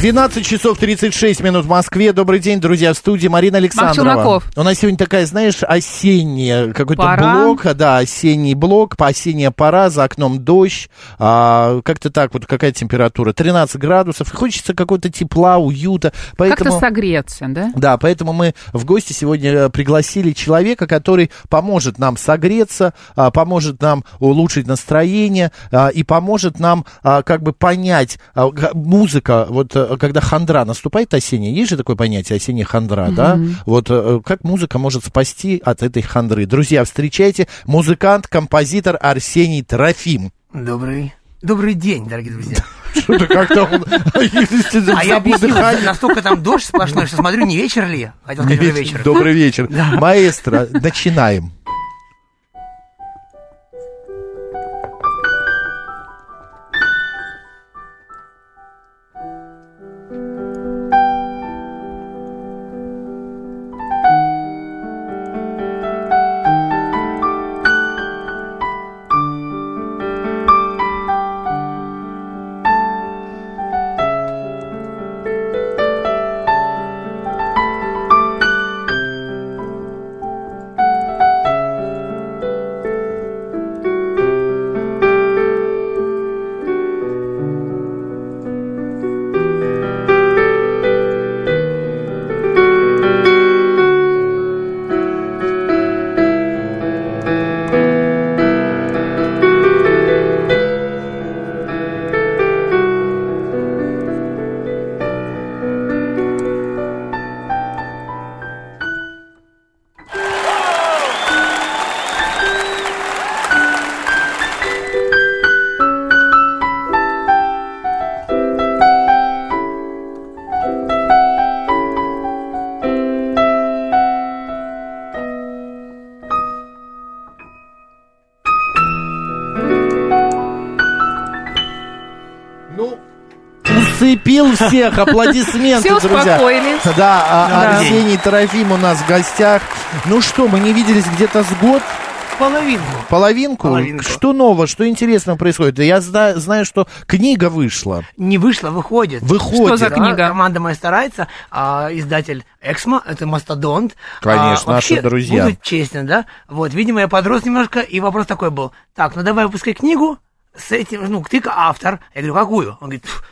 12 часов 36 минут в Москве. Добрый день, друзья, в студии Марина Александрова. Челноков. У нас сегодня такая, знаешь, осенняя какой-то блок, да, осенний блок, осенняя пора, за окном дождь, а, как-то так, вот какая температура, 13 градусов, хочется какого-то тепла, уюта, поэтому... Как-то согреться, да? Да, поэтому мы в гости сегодня э, пригласили человека, который поможет нам согреться, а, поможет нам улучшить настроение а, и поможет нам а, как бы понять а, музыка, вот э, когда хандра наступает осенняя, есть же такое понятие осенняя хандра, да? Вот э, как музыка может спасти от этой хандры. Друзья, встречайте музыкант, композитор Арсений Трофим. Добрый, добрый день, дорогие друзья. Что-то как-то он А я объясню, дыхание. настолько там дождь сплошной, что смотрю, не вечер ли? Хотел сказать, вечер. Добрый вечер. Маэстро, начинаем. Усыпил всех, аплодисменты, Все друзья. успокоились. Да, а- Да. Арсений Трофим у нас в гостях. Ну что, мы не виделись где-то с год, Половинку. половинку. Половинку. Что нового, что интересного происходит? Я зна- знаю, что книга вышла. Не вышло, выходит. Выходит. Что за Да, книга? Команда моя старается, а, издатель Эксмо, это Мастодонт. Конечно, А, наши друзья. Буду честен, да? Вот, видимо, я подрос немножко, и вопрос такой был. Так, ну давай выпускай книгу с этим, ну, ты автор. Я говорю, какую? Он говорит, «Пф,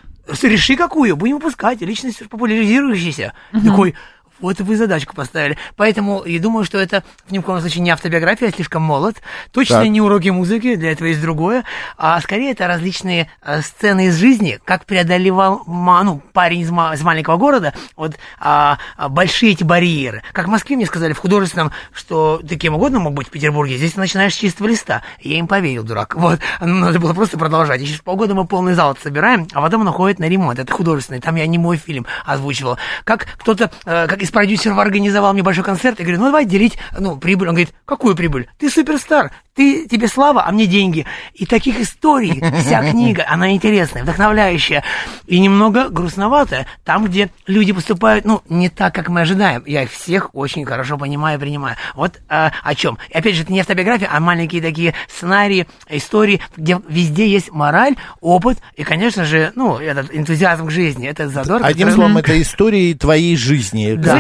реши какую, будем выпускать, личность популяризирующаяся. Такой, вот вы задачку поставили. Поэтому я думаю, что это ни в коем случае не автобиография, я слишком молод. Точно Так. не уроки музыки, для этого есть другое. А скорее это различные э, сцены из жизни, как преодолевал ну, парень из, ма- из маленького города, вот а, а, большие эти барьеры. Как в Москве мне сказали в художественном, что ты кем угодно мог быть в Петербурге, здесь ты начинаешь с чистого листа. Я им поверил, дурак. Вот. Ну, Надо было просто продолжать. И через полгода мы полный зал собираем, а потом он уходит на ремонт. Это художественный. Там я не мой фильм озвучивал. Как кто-то, э, как из продюсеров организовал мне большой концерт, я говорю, ну давай делить, ну, прибыль. Он говорит, какую прибыль? Ты суперстар, ты, тебе слава, а мне деньги. И таких историй вся книга, она интересная, вдохновляющая и немного грустноватая. Там, где люди поступают, ну, не так, как мы ожидаем. Я их всех очень хорошо понимаю и принимаю. Вот э, о чем. И опять же, это не автобиография, а маленькие такие сценарии, истории, где везде есть мораль, опыт и, конечно же, ну, этот энтузиазм к жизни, этот задор. Одним который- словом, это истории твоей жизни. да,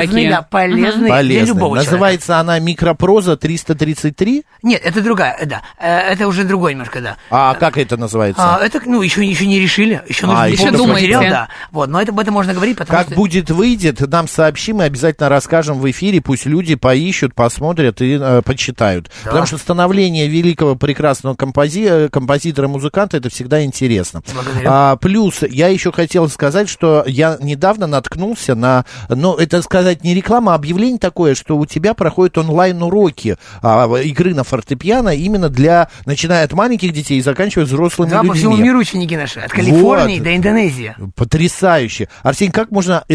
такие. да, полезный для Полезной. любого человека. Называется она «Микропроза 333». Нет, это другая, да. Э, Это уже другой немножко, да. А как это называется? А, это, ну, еще, еще не решили. Еще А, нужно еще полностью думаете. материал, да. Вот, но это, об этом можно говорить, потому Как что... будет выйдет, нам сообщим и обязательно расскажем в эфире. Пусть люди поищут, посмотрят и э, почитают. Потому что становление великого прекрасного компози- э, композитора-музыканта это всегда интересно. Благодарю. А, плюс я еще хотел сказать, что я недавно наткнулся на, ну это сказать не реклама, а объявление такое, что у тебя проходят онлайн уроки а, игры на фортепиано именно для, начиная от маленьких детей и заканчивая взрослыми Да, по людьми. всему миру ученики наши, от Калифорнии Вот. до Индонезии. Потрясающе. Арсений, как можно... э,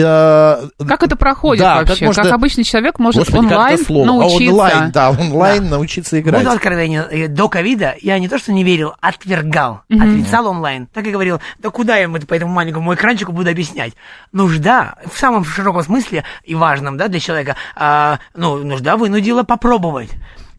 Как это проходит Да, вообще? как Как, можно- обычный человек может Господи, как онлайн? А, научиться? онлайн, да, онлайн научиться играть. Буду откровенен, э, до ковида я не то что не верил, отвергал, отрицал онлайн. Так и говорил, да куда я по этому маленькому экранчику буду объяснять? Нужда, в самом широком смысле и важном, да, для человека, а, ну, нужда вынудила попробовать.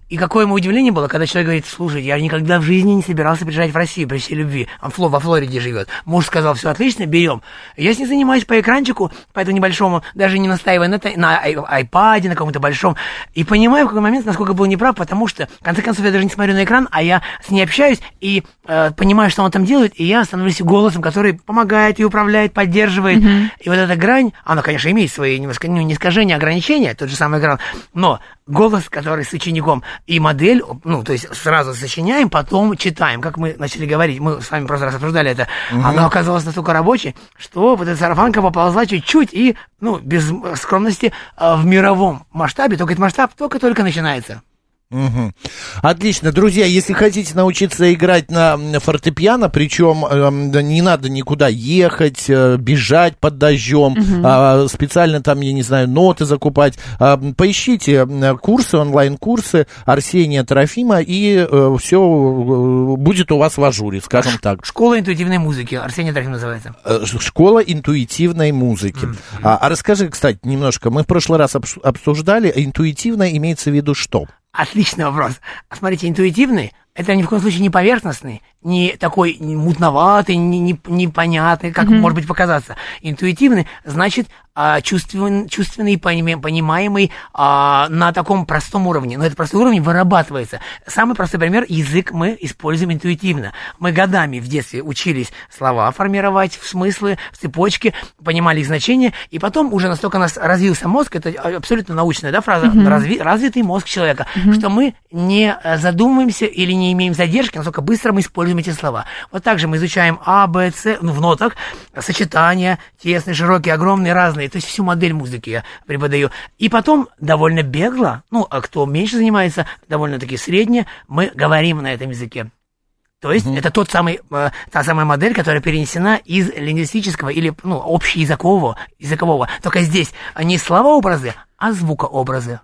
И какое ему удивление было, когда человек говорит, слушай, я никогда в жизни не собирался приезжать в Россию при всей любви. Он фло, во Флориде живет. Муж сказал, все отлично, берем. Я с ним занимаюсь по экранчику, по этому небольшому, даже не настаивая на, на ай- айпаде, на каком-то большом. И понимаю в какой момент, насколько был неправ, потому что, в конце концов, я даже не смотрю на экран, а я с ней общаюсь и э, понимаю, что он там делает, и я становлюсь голосом, который помогает и управляет, поддерживает. И вот эта грань, она, конечно, имеет свои немножко, ну, не искажения, ограничения, тот же самый экран, но голос, который с учеником, и модель, ну, то есть сразу сочиняем, потом читаем, как мы начали говорить, мы с вами прошлый раз обсуждали это, она оказалась настолько рабочей, что вот эта сарафанка поползла чуть-чуть и, ну, без скромности, э, в мировом масштабе, только этот масштаб только-только начинается. Мгм. Отлично, друзья, если хотите научиться играть на фортепиано, причем эм, да не надо никуда ехать, э, бежать под дождем, а, специально там, я не знаю, ноты закупать, м, поищите курсы, онлайн-курсы Арсения Трофима, и все будет у вас в ажуре, скажем так. Школа интуитивной музыки, Арсений Трофим называется. Э, ш- Школа интуитивной музыки. А, а расскажи, кстати, немножко, мы в прошлый раз обс- обсуждали, интуитивно имеется в виду что? Отличный вопрос. А Смотрите, интуитивный – это ни в коем случае не поверхностный, не такой мутноватый, не, не- непонятный, как может быть показаться. Интуитивный значит а, чувствен- чувственный, понима- понимаемый а, на таком простом уровне. Но этот простой уровень вырабатывается. Самый простой пример – язык мы используем интуитивно. Мы годами в детстве учились слова формировать в смыслы, в цепочке, понимали их значение, и потом уже настолько у нас развился мозг, это абсолютно научная да, фраза, разви- развитый мозг человека, что мы не э, задумываемся или не имеем задержки, насколько быстро мы используем эти слова. Вот так же мы изучаем А, Б, С, ну, в нотах, сочетания, тесные, широкие, огромные, разные, то есть всю модель музыки я преподаю. И потом довольно бегло, ну, а кто меньше занимается, довольно-таки средне, мы говорим на этом языке. То есть это тот самый, э, та самая модель, которая перенесена из лингвистического или ну, общеязыкового, языкового. Только здесь не слова-образы, а звукообразы.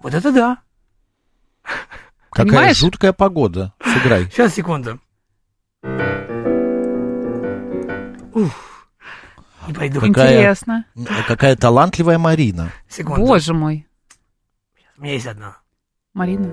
Вот это да. Какая Понимаешь? жуткая погода. Сыграй. Сейчас, секунду. Уф. Не пойду. Какая- Интересно. Какая талантливая Марина. Секунду. Боже мой. У меня есть одна. Марина.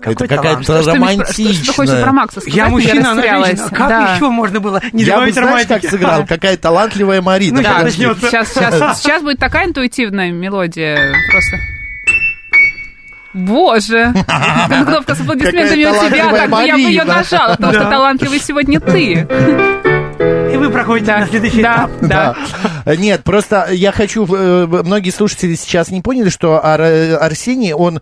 Какой Это какая-то талант. Что, что- что хочешь про романтичная. Макса сказать? Я мужчина, она женщина. Как Да. еще можно было не Я бы, знаешь, как романтики? сыграл? Какая талантливая Марина. Ну, Да, сейчас, сейчас, сейчас будет такая интуитивная мелодия просто. Боже! Кнопка с аплодисментами у тебя, так бы я бы ее нажала, потому что талантливый сегодня ты. thank you И вы проходите на следующий Да, этап. да. Нет, просто я хочу, э, многие слушатели сейчас не поняли, что Ар- Арсений, он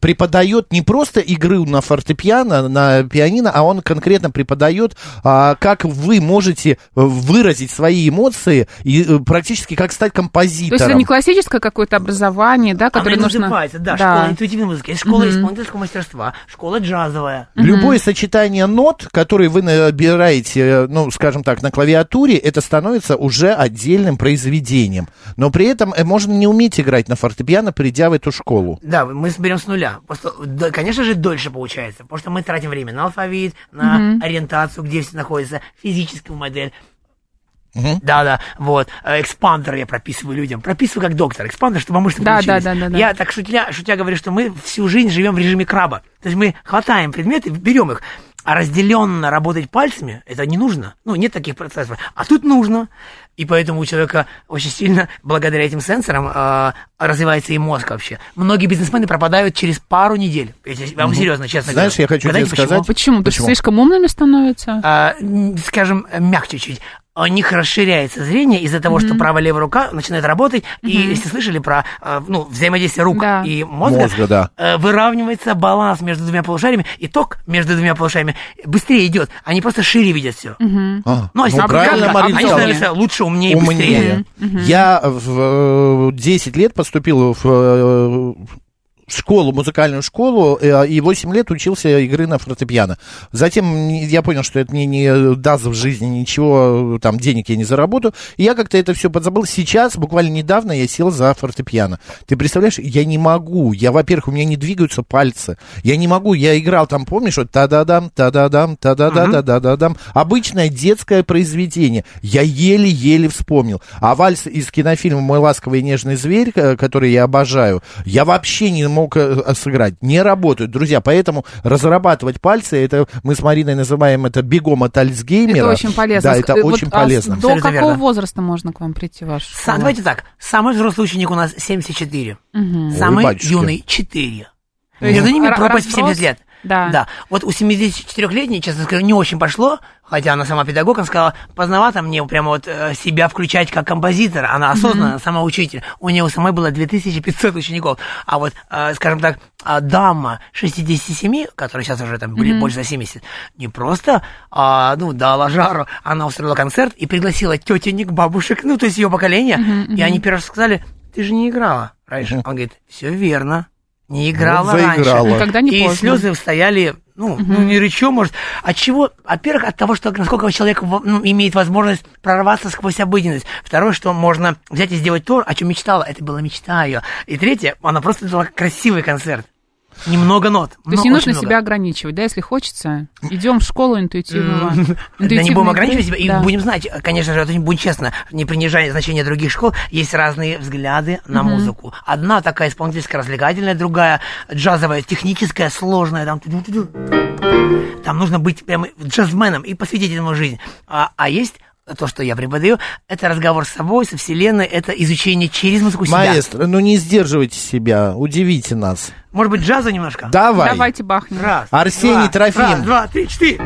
преподает не просто игру на фортепиано, на пианино, а он конкретно преподает, а, как вы можете выразить свои эмоции и э, практически как стать То есть композитором. это не классическое какое-то образование, да, которое Она и нужно... называется, да, школа интуитивной музыки. Школа исполнительского мастерства, школа джазовая. Любое сочетание нот, которые вы набираете, э, ну, скажем так, на клавиатуре, это становится уже отдельным произведением. Но при этом э, можно не уметь играть на фортепиано, придя в эту школу. Да, мы берем с нуля. Просто, да, конечно же, дольше получается, потому что мы тратим время на алфавит, на ориентацию, где все находится, физическую модель. Да, да, вот. Э, Экспандер я прописываю людям. Прописываю как доктор. Экспандер, чтобы мышцы Да, включились. да, да, да, да. Я так шутя, шутя говорю, что мы всю жизнь живем в режиме краба. То есть мы хватаем предметы, берем их. А разделенно работать пальцами, это не нужно. Ну, нет таких процессов. А тут нужно. И поэтому у человека очень сильно, благодаря этим сенсорам, э, развивается и мозг вообще. Многие бизнесмены пропадают через пару недель. Я вам серьезно, честно Знаешь, говорю. я хочу Угадайте, тебе сказать- почему? Почему? Потому что Почему? слишком умными становятся? А, скажем, э, мягче чуть. У них расширяется зрение из-за того, что правая левая рука начинает работать. И если слышали про э, ну, взаимодействие рук Да. и мозга, Мозга, да. э, выравнивается баланс между двумя полушариями, и ток между двумя полушариями быстрее идет. Они просто шире видят все. А, Ну, а если ну, правильно как- Марина а они сказала. становятся лучше лучше, умнее, быстрее. умнее. Я в э, 10 лет поступил в э, школу, музыкальную школу, э, и 8 лет учился игры на фортепиано. Затем я понял, что это мне не даст в жизни ничего, там, денег я не заработаю. И я как-то это все подзабыл. Сейчас, буквально недавно, я сел за фортепиано. Ты представляешь, я не могу. Я, во-первых, у меня не двигаются пальцы. Я не могу. Я играл там, помнишь, вот та-да-дам, та-да-дам, та-да-да-да-да-да-дам. Обычное детское произведение. Я еле-еле вспомнил. А вальс из кинофильма «Мой ласковый и нежный зверь», который я обожаю, я вообще не мог э, сыграть. Не работают, друзья. Поэтому разрабатывать пальцы, это мы с Мариной называем это бегом от Альцгеймера. Это очень полезно. Да, это Ск- вот, очень а полезно. До Абсолютно какого верно. возраста можно к вам прийти в вашу Са- школу? давайте так. Самый взрослый ученик у нас 74. Самый батюшки. юный 4. То есть Между ними пропасть в 70 разброс? лет. Да. Да. Вот у 74-летней, честно скажу, не очень пошло, хотя она сама педагог, она сказала, поздновато мне прямо вот э, себя включать как композитор. Она осознанно, сама учитель. У нее у самой было 2500 учеников. А вот, э, скажем так, а, дама 67, которая сейчас уже там бли- больше за 70, не просто, а, ну, дала жару, она устроила концерт и пригласила тетенек, бабушек, ну, то есть ее поколение, и они первый раз сказали, ты же не играла раньше. Он говорит, все верно, не играла Вот заиграла. раньше. Никогда не и поздно. слезы стояли, ну, ну не речу, может. От чего? Во-первых, от того, что насколько человек ну, имеет возможность прорваться сквозь обыденность. Второе, что можно взять и сделать то, о чем мечтала. Это была мечта ее. И третье, она просто дала красивый концерт. Немного нот. То есть не нужно много. себя ограничивать, да, если хочется. Идем в школу интуитивного. Да не будем ограничивать себя, и будем знать, конечно же, будет честно, не принижая значения других школ, есть разные взгляды на музыку. Одна такая исполнительская, развлекательная, другая джазовая, техническая, сложная, там, там нужно быть прямо джазменом и посвятить этому жизнь. А, а есть то, что я преподаю, это разговор с собой, со вселенной, это изучение через музыку себя. Маэстро, ну не сдерживайте себя, удивите нас. Может быть, джаза немножко? Давай. Давайте бахнем. Раз, Арсений два, Трофим. Раз, два, три, четыре.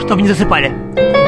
Чтоб не засыпали.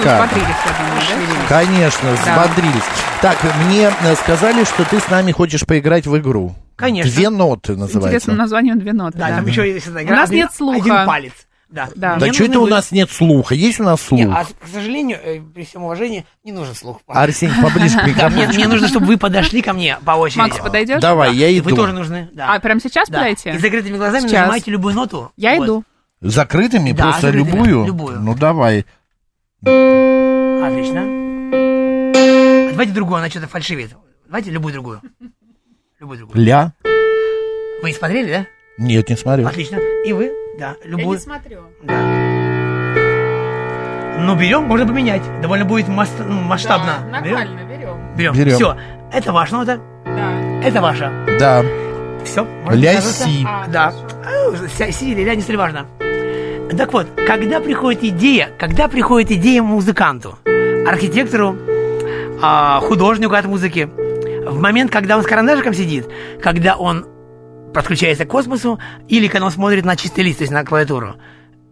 Шикарно. взбодрились, я думаю, да? Конечно, Да. взбодрились. Так, мне э, сказали, что ты с нами хочешь поиграть в игру. Конечно. Две ноты называется. Интересным названием две ноты. Да, да. там еще есть одна У игра. нас один- нет слуха. Один палец. Да. Да. Да что это у нас нет слуха? Есть у нас слух? Не, а, к сожалению, э, при всем уважении, не нужен слух. Арсений, поближе к микрофону. мне, нужно, чтобы вы подошли ко мне по очереди. Макс, подойдешь? Давай, я иду. Вы тоже нужны. Да. А прямо сейчас подойти? И с закрытыми глазами нажимаете любую ноту. Я иду. Закрытыми? Просто любую? Любую. Ну, давай. Отлично. А давайте другую, она что-то фальшивит. Давайте любую другую. Любую другую. Ля? Вы смотрели, да? Нет, не смотрю. Отлично. И вы? Да, любую. смотрю. Да. Ну, берем, можно поменять. Довольно будет мас- ну, масштабно. берем? берем. Берем. Берем. Все. Это ваша нота, Да. это ваша. Да. Все. Ля си. Да. А, ся- Си или ля, не столь важно. Так вот, когда приходит идея, когда приходит идея музыканту, архитектору, а, художнику от музыки, в момент, когда он с карандашиком сидит, когда он подключается к космосу, или когда он смотрит на чистый лист, то есть на клавиатуру,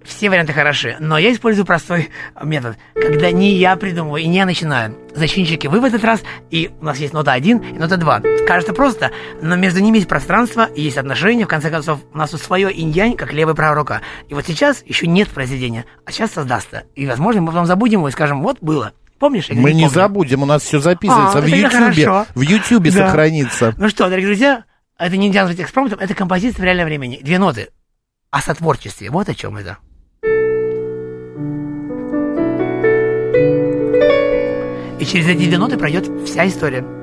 все варианты хороши, но я использую простой метод, когда не я придумываю и не я начинаю. Зачинщики, вы в этот раз, и у нас есть нота 1 и нота 2. Кажется просто, но между ними есть пространство, есть отношения, в конце концов, у нас тут свое инь как левая и правая рука. И вот сейчас еще нет произведения, а сейчас создастся. И, возможно, мы потом забудем его и скажем, вот было. Помнишь? Мы не помнишь? забудем, у нас все записывается А, в хорошо. В Ютубе Да. сохранится. Ну что, дорогие друзья, это не нельзя назвать экспромтом, это композиция в реальном времени. Две ноты. О сотворчестве. Вот о чем это. Через эти две ноты пройдет вся история.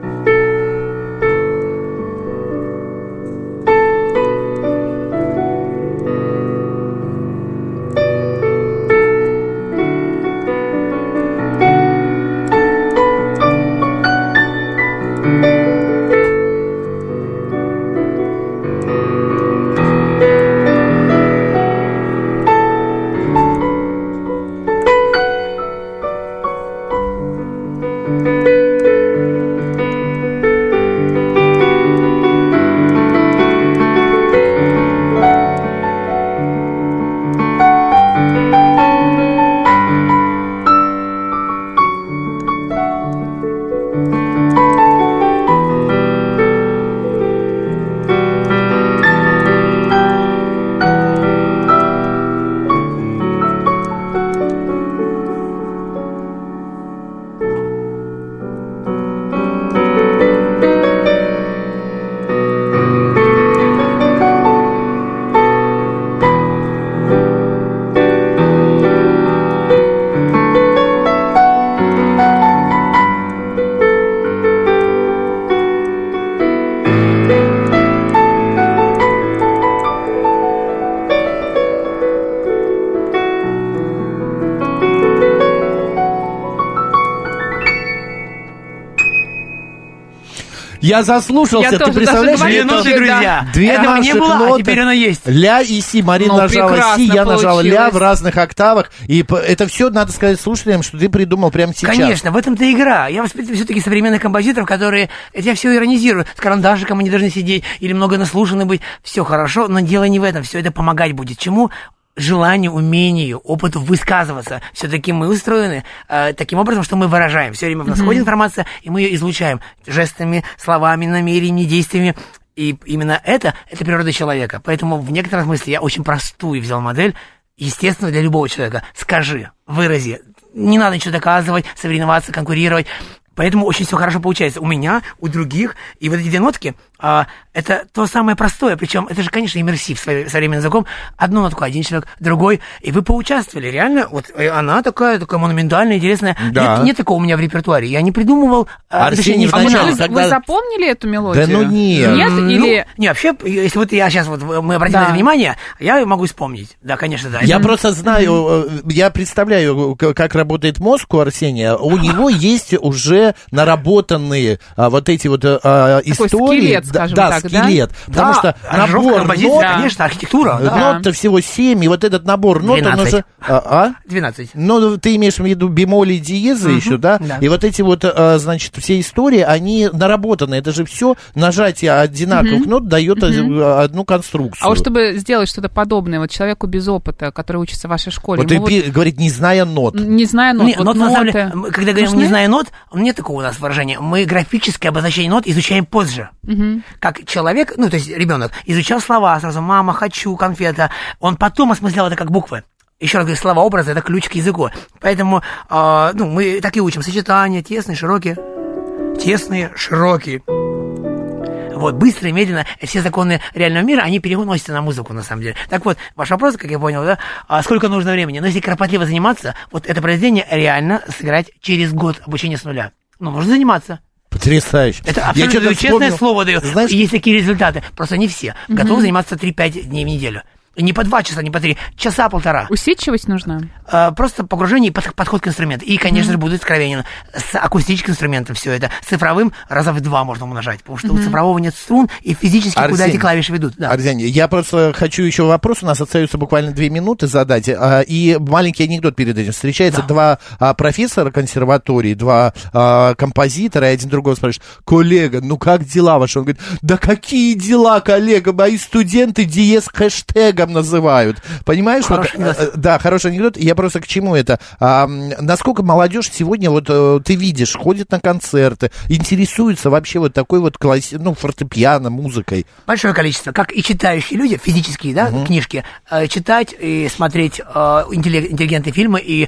Я заслушался, Я ты представляешь? Две ноты, друзья. Две Этого не было, а ноты. теперь оно есть. Ля и си. Марина Ну, нажала си, я нажала ля получилось. в разных октавах. И это все надо сказать слушателям, что ты придумал прямо сейчас. Конечно, в этом-то игра. Я воспитываю все-таки современных композиторов, которые... Это я все иронизирую. С карандашиком они должны сидеть или много наслушаны быть. Все хорошо, но дело не в этом. Все это помогать будет. Чему? Желанию, умению, опыту высказываться. Все-таки мы устроены э, таким образом, что мы выражаем. Все время в нас ходит информация, и мы ее излучаем жестами, словами, намерениями, действиями. И именно это, это природа человека. Поэтому в некотором смысле я очень простую взял модель, естественно, для любого человека. Скажи, вырази. Не надо ничего доказывать, соревноваться, конкурировать. Поэтому очень все хорошо получается. У меня, у других. И вот эти две нотки, а, это то самое простое. Причем это же, конечно, иммерсив современным языком. Одну нотку один человек, другой. И вы поучаствовали. Реально, вот э, она такая, такая монументальная, интересная. Да. Нет, нет такого у меня в репертуаре. Я не придумывал. а, Арсений точнее, не вначале А вы, вы запомнили эту мелодию? Да ну нет. Нет? М, Или... Ну, не, вообще, если вот я сейчас вот мы обратим Да. на это внимание, я могу вспомнить. Да, конечно, да. Я просто знаю, э, я представляю, как работает мозг у Арсения. У него есть уже наработанные а, вот эти вот а, а, Такой истории. скелет, Да, скажем да, так, да? скелет. Потому Да, что набор композиция, нот, конечно, архитектура. да. нот-то всего 7, и вот этот набор нот, он 12. уже... А? а? 12. Ну, ты имеешь в виду бемоли и диезы еще, да? да. И вот эти вот, а, значит, все истории, они наработаны. Это же все нажатие одинаковых нот дает а, одну конструкцию. А вот чтобы сделать что-то подобное вот человеку без опыта, который учится в вашей школе, Вот ты пи- говорит, не зная нот. вот не зная нот, Не, вот нот, на самом деле, ноты когда говорим нужны? «не зная нот», нет такого у нас выражения. Мы графическое обозначение нот изучаем позже. Как человек, ну, то есть ребенок, изучал слова сразу «мама», «хочу», «конфета», он потом осмыслял это как буквы. Еще раз говорю, слова, образы – это ключ к языку. Поэтому, а, ну, мы так и учим. Сочетания, тесные, широкие. Тесные, широкие. Вот, быстро и медленно все законы реального мира, они переносятся на музыку, на самом деле. Так вот, ваш вопрос, как я понял, да, а сколько нужно времени? Но если кропотливо заниматься, вот это произведение реально сыграть через год обучения с нуля. Ну, нужно заниматься. Потрясающе. Это абсолютно честное вспомнил. слово даю. Знаешь, Есть такие результаты. Просто не все. Готовы заниматься 3-5 дней в неделю. Не по два часа, не по три, часа полтора. Усидчивость нужна. А, просто погружение и под- подход к инструменту. И, конечно же, будет откровенно. С акустическим инструментом все это. С цифровым раза в два можно умножать. Потому что у цифрового нет струн, и физически куда Арсений, эти клавиши ведут. Да. Арсений, я просто хочу еще вопрос, у нас остается буквально две минуты задать, а, и маленький анекдот перед этим. Встречается два а, профессора консерватории, два а, композитора, и один другого спрашивает, коллега, ну как дела ваши? Он говорит, да какие дела, коллега, мои студенты диез хэштегом называют. Понимаешь? вот, Хороший анекдот. э, да, хороший анекдот. Я просто к чему это? А, насколько молодежь сегодня, вот э, ты видишь, ходит на концерты, интересуется вообще вот такой вот класси... ну, фортепиано, музыкой. Большое количество. Как и читающие люди, физические да, книжки, э, читать и смотреть интелли- интеллигентные фильмы и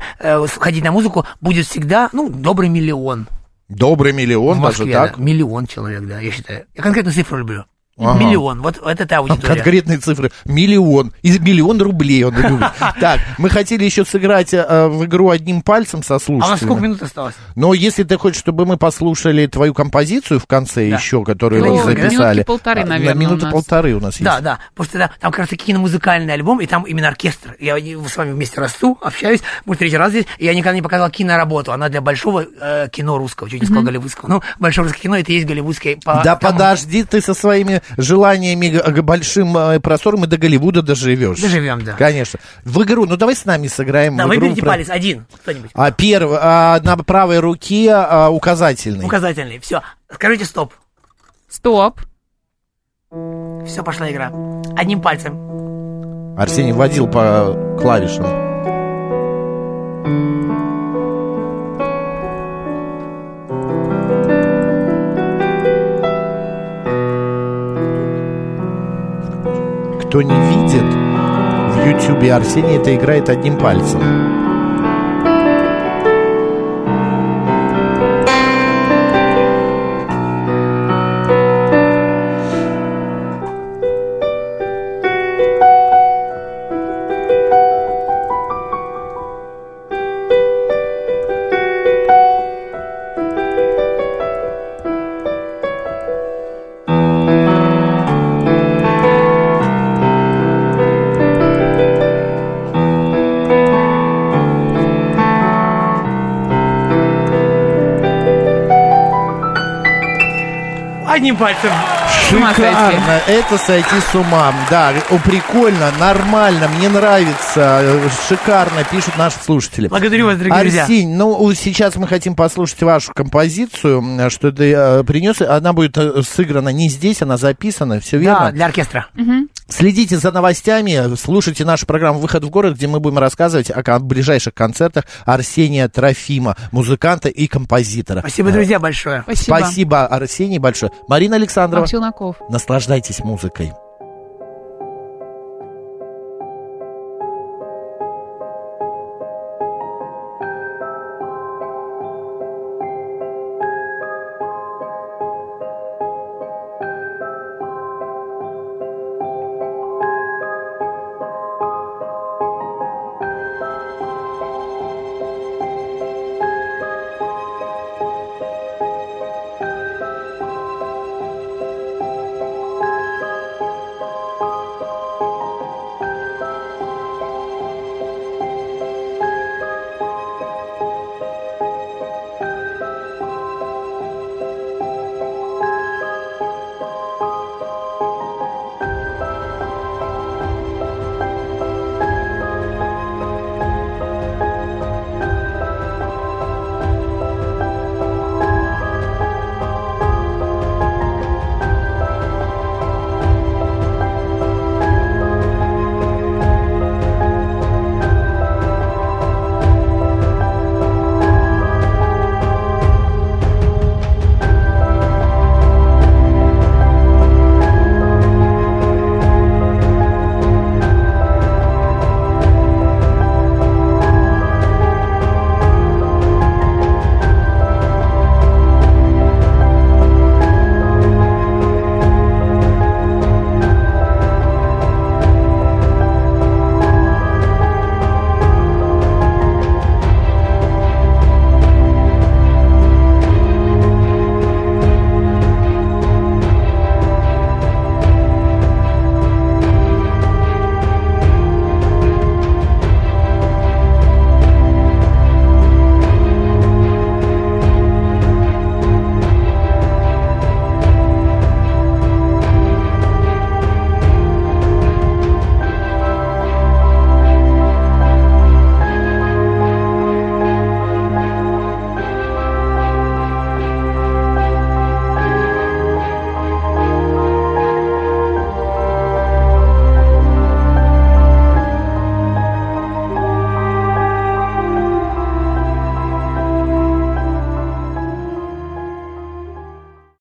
ходить на музыку будет всегда, ну, добрый миллион. Добрый миллион, в даже Москве, так. да. Миллион человек, да, я считаю. Я конкретную цифру люблю. Ага. Миллион. Вот это та аудитория. Конкретные цифры. Миллион. Из миллион рублей он любит. Так, мы хотели еще сыграть э, в игру одним пальцем со А у нас сколько слушателями. минут осталось? Но если ты хочешь, чтобы мы послушали твою композицию в конце Да. еще, которую Ну, мы минутки записали. полторы, а, на наверное, у минуты нас. полторы у нас есть. Да, да, потому что да, там как раз таки киномузыкальный альбом, и там именно оркестр. Я с вами вместе расту, общаюсь, может, третий раз здесь, и я никогда не показал киноработу. Она для большого э, кино русского, чуть не сказал голливудского. Ну, большое русское кино, это и есть голливудское. По, Да тому- подожди ты со своими желаниями г- г- большим э, простором и до Голливуда доживешь. Доживем, да. Конечно. В игру, ну давай с нами сыграем Да, в игру. выберите про- палец, один, кто-нибудь. А, первый, а, на правой руке а, указательный. Указательный, все. Скажите стоп. Стоп. Все, пошла игра. Одним пальцем. Арсений водил по клавишам. Кто не видит, в Ютьюбе Арсений это играет одним пальцем. Одним пальцем. Шикарно, это сойти с ума. Да, прикольно, нормально, мне нравится, шикарно, пишут наши слушатели. Благодарю вас, дорогие друзья. Арсень, ну сейчас мы хотим послушать вашу композицию, что ты э, принес. Она будет э, сыграна не здесь, она записана, все верно? Да, для оркестра. Следите за новостями, слушайте нашу программу «Выход в город», где мы будем рассказывать о ближайших концертах Арсения Трофима, музыканта и композитора. Спасибо, друзья, большое. Спасибо. Спасибо, Арсений, большое. Марина Александрова, Максим Челноков. наслаждайтесь музыкой.